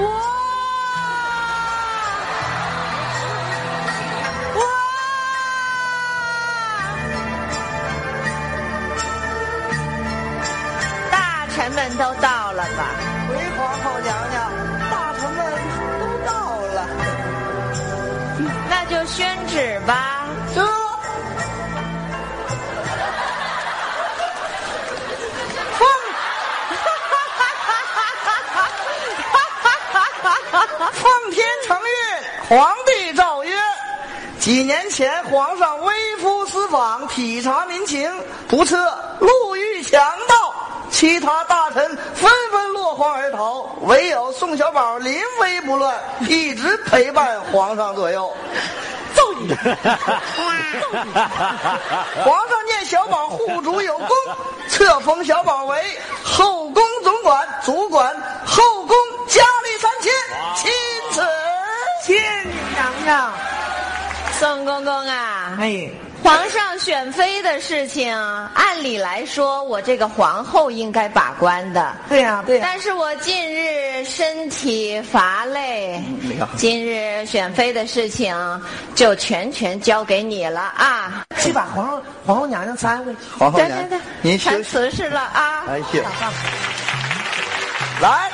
哇哇！大臣们都到了吧？回皇后娘娘，大臣们都到了。那就宣旨吧。皇帝诏曰：几年前皇上微服私访，体察民情，不测路遇强盗，其他大臣纷纷落荒而逃，唯有宋小宝临危不乱，一直陪伴皇上左右。揍你！皇上念小宝护主有功，册封小宝为后宫总管，主管后亲娘娘，宋公公啊，哎，皇上选妃的事情，按理来说我这个皇后应该把关的。对呀、对呀、但是我近日身体乏累今日选妃的事情就全权交给你了啊！去把皇后皇后娘娘搀回去。皇后娘对对对，您休息。谈辞事了啊！哎谢。来，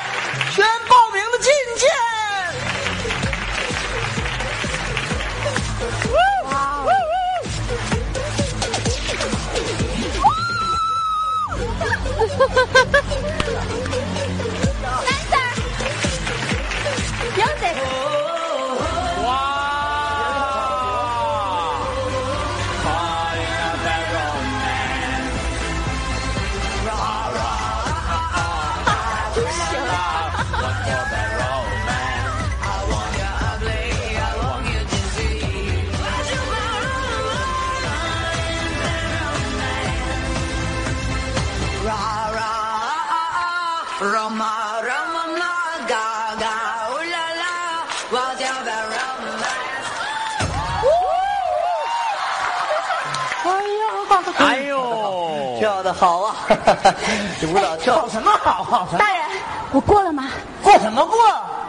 哎呦，跳的好啊！这舞蹈跳好什么好？好什么？大人，我过了吗？过什么过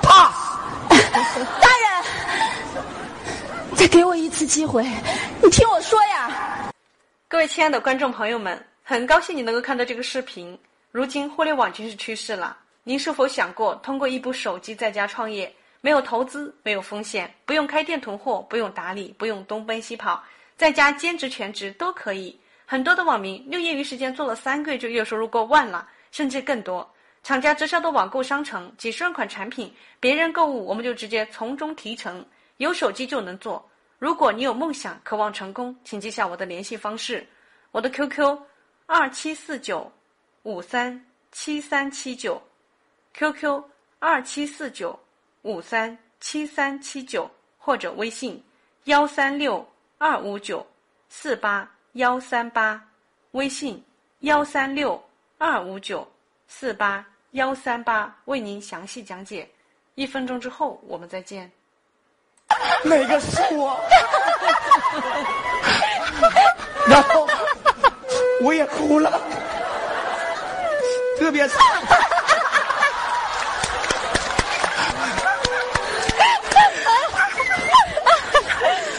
？pass。大人，再给我一次机会，你听我说呀！各位亲爱的观众朋友们，很高兴你能够看到这个视频。如今互联网真是趋势了，您是否想过通过一部手机在家创业，没有投资，没有风险，不用开店囤货，不用打理，不用东奔西跑，在家兼职全职都可以。很多的网民用业余时间做了三个月就月收入过万了，甚至更多。厂家直销的网购商城，几十万款产品，别人购物我们就直接从中提成，有手机就能做。如果你有梦想，渴望成功，请记下我的联系方式，我的 QQ 二七四九五三七三七九，QQ 二七四九五三七三七九，或者微信幺三六二五九四八幺三八，微信幺三六二五九四八幺三八，为您详细讲解。一分钟之后我们再见。哪个是我？然后我也哭了，特别是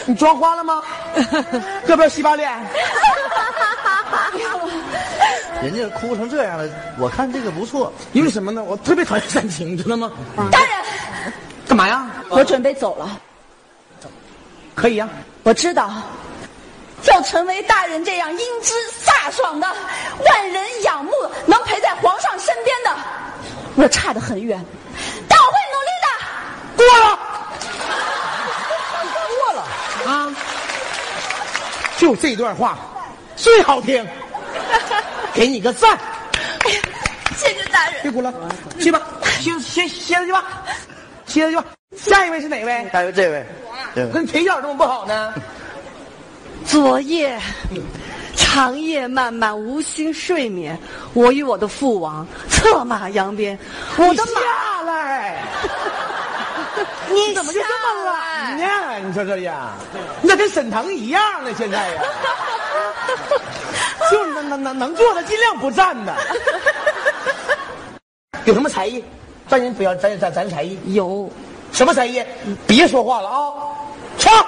你妆花了吗？要不要洗把脸？人家哭成这样了，我看这个不错。因为什么呢？我特别讨厌煽情，知道吗？大人，干嘛呀？我准备走了。可以呀、我知道，要成为大人这样英姿飒爽的、万人仰慕、能陪在皇上身边的，我差得很远，但我会努力的。过了，过了啊！就这段话最好听，给你个赞。谢谢大人。别哭了，去吧，歇歇歇着去吧，歇着去吧。下一位是哪位？还有这位，这位跟腿脚这么不好呢？昨夜长夜漫漫，无心睡眠。我与我的父王策马扬鞭，我的马下来，你怎么就这么懒呢？你说这呀，那跟沈腾一样呢，现在呀，就能能能能坐的尽量不站的。有什么才艺？咱人不要咱咱咱才艺，有，什么才艺？别说话了啊！唱。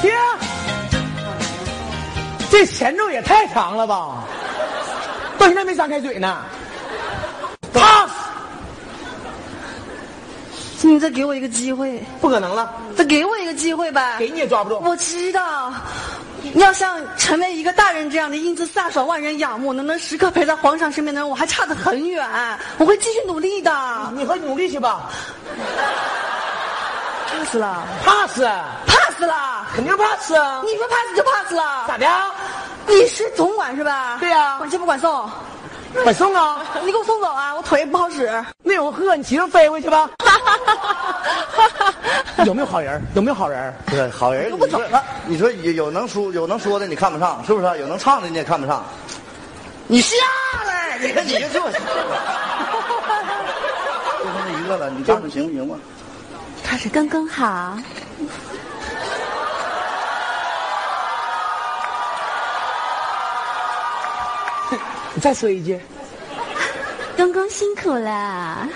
爹，这前奏也太长了吧？到现在没张开嘴呢。Pass，请你再给我一个机会，不可能了，再给我一个机会呗。给你也抓不住。我知道，要像成为一个大人这样的英姿飒爽、万人仰慕，能能时刻陪在皇上身边的人，我还差得很远。我会继续努力的。你和努力去吧。pass 了 pass，，pass 了。肯定 pass 啊。你说 pass 就 pass 了。咋的？你是总管是吧？对呀管接不管送？管送啊？你给我送走啊！我腿不好使。那有个鹤，你骑上飞回去吧。有没有好人？有没有好人？对，好人，又不走了你说你说有有能说有能说的，你看不上，是不是？有能唱的你也看不上。你下来，你看 你就这，就他一个了，你站着行不行吧？他是刚刚好，再说一句。公公辛苦了。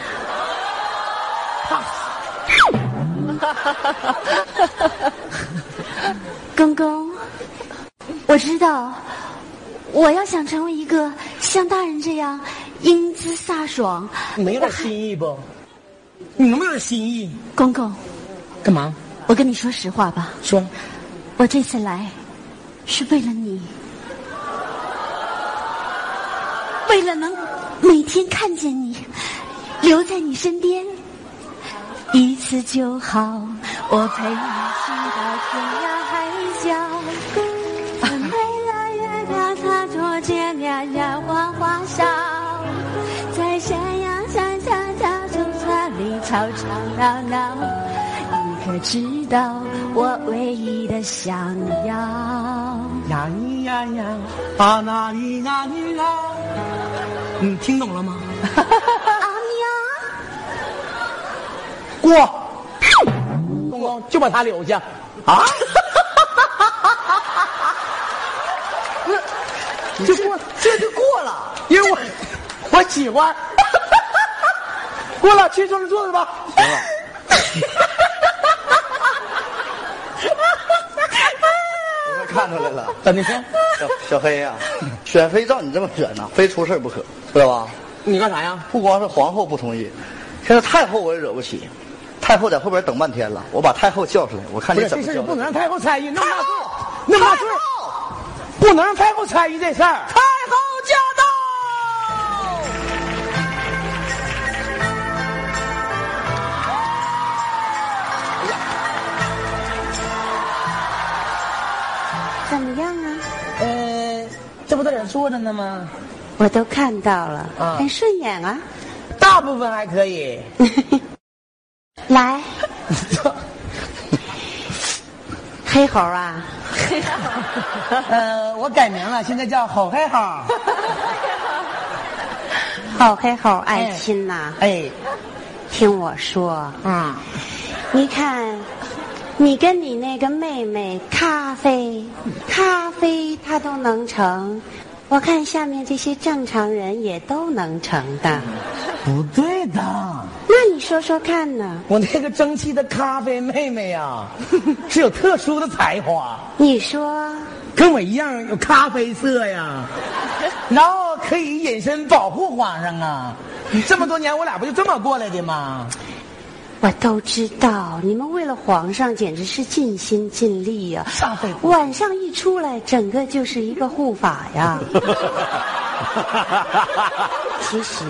公公，我知道，我要想成为一个像大人这样英姿飒爽，你没有点心意不？你能不能有点心意？公公，干嘛？我跟你说实话吧，说。我这次来是为了你，为了能每天看见你，留在你身边，一次就好，我陪你去到天涯海角，看未来月亮它多见两阳光花笑，在山羊山下小树丛里吵吵闹闹。你可知道我唯一的想要？呀咿呀呀，啊那咿呀咿呀，你听懂了吗？阿喵，过，公公就把他留下啊！就过，这就过了。因为我 我喜欢。过了，去坐着坐着吧。行了，看出来了，怎的是？小小黑呀、选妃照你这么选呐、非出事儿不可，知道吧？你干啥呀？不光是皇后不同意，现在太后我也惹不起。太后在后边等半天了，我把太后叫出来，我看你怎么叫。这事儿不能让太后参与，那么大岁，那么大岁，不能让太后参与这事儿。太这不在这儿坐着呢吗？我都看到了，啊。很顺眼啊。大部分还可以。来，黑猴啊，呃，我改名了，现在叫好黑猴。好黑猴爱亲呐、哎，听我说，嗯，你看，你跟你那个妹妹咖啡，咖啡她都能成，我看下面这些正常人也都能成的。不对的，那你说说看呢？我那个争气的咖啡妹妹呀、是有特殊的才华，你说，跟我一样有咖啡色呀，然后可以隐身保护皇上啊。这么多年，我俩不就这么过来的吗？我都知道，你们为了皇上简直是尽心尽力呀、晚上一出来，整个就是一个护法呀。其实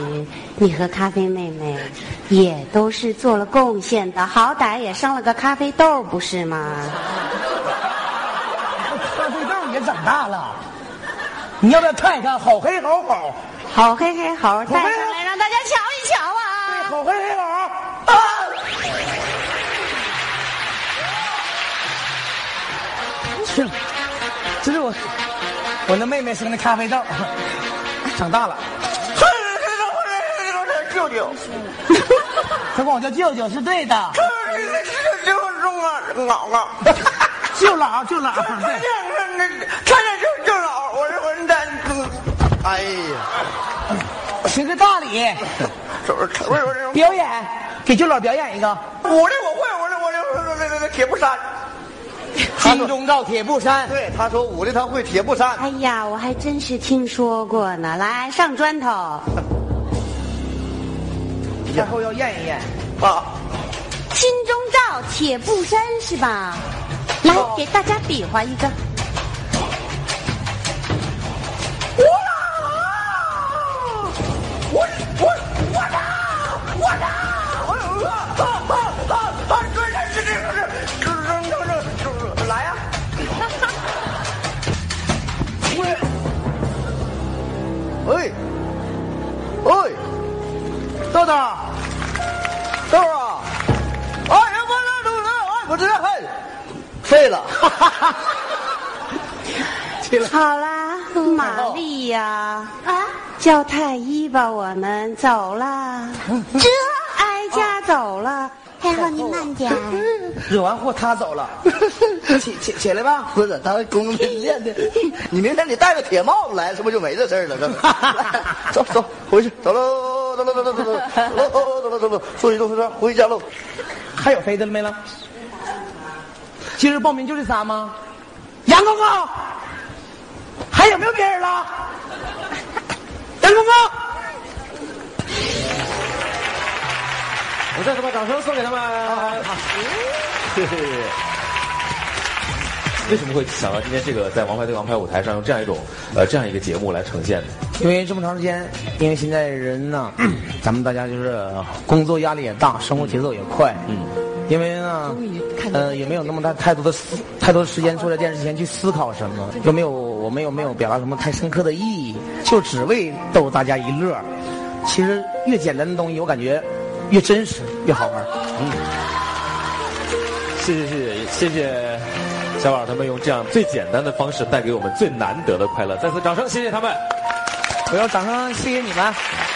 你和咖啡妹妹也都是做了贡献的，好歹也生了个咖啡豆，不是吗？咖啡豆也长大了，你要不要看一看？好黑好好，好黑黑好带上来，让大家瞧一瞧啊！好黑黑好这是我我那妹妹生的咖啡豆，长大了。舅舅，他管我叫舅舅是对的。舅啊，老啊，就老就老，这对，这这这这就老，我说我说这，哎呀，行个大礼，表演给舅姥表演一个我这我会，我这我这我这这这铁布衫，《金钟罩铁布衫》。对，他说武力他会铁布衫，哎呀，我还真是听说过呢。来，上砖头。然后要验一验，啊，金钟罩铁布衫是吧？来，给大家比划一个。豆豆，豆儿啊！哎呀，我这豆豆，哎，我这嘿，废了。好啦，玛丽呀，啊，叫太医吧，我们走啦。这哀家走了，太后您慢点。惹完祸他走了，起起起来吧。不是，他公公练的。你明天你戴个铁帽子来，是不是就没这事儿了？走走回去，走喽，走走，走喽，走喽，走喽，走喽，走喽，说一说说回家喽。还有飞的了没了？今日报名就这仨吗？杨公公，还有没有别人了？杨公公，我再次把掌声送给他们。为什么会想到今天这个在《王牌对王牌》舞台上用这样一种呃这样一个节目来呈现呢？因为这么长时间，因为现在人呢，咱们大家就是呃工作压力也大，生活节奏也快，嗯，因为呢，呃，也没有那么大太多的思太多的时间坐在电视前去思考什么，又没有我们又没有表达什么太深刻的意义，就只为逗大家一乐。其实越简单的东西，我感觉越真实，越好玩。谢谢谢谢谢谢小宝他们用这样最简单的方式带给我们最难得的快乐，再次掌声谢谢他们。我要掌声谢谢你们。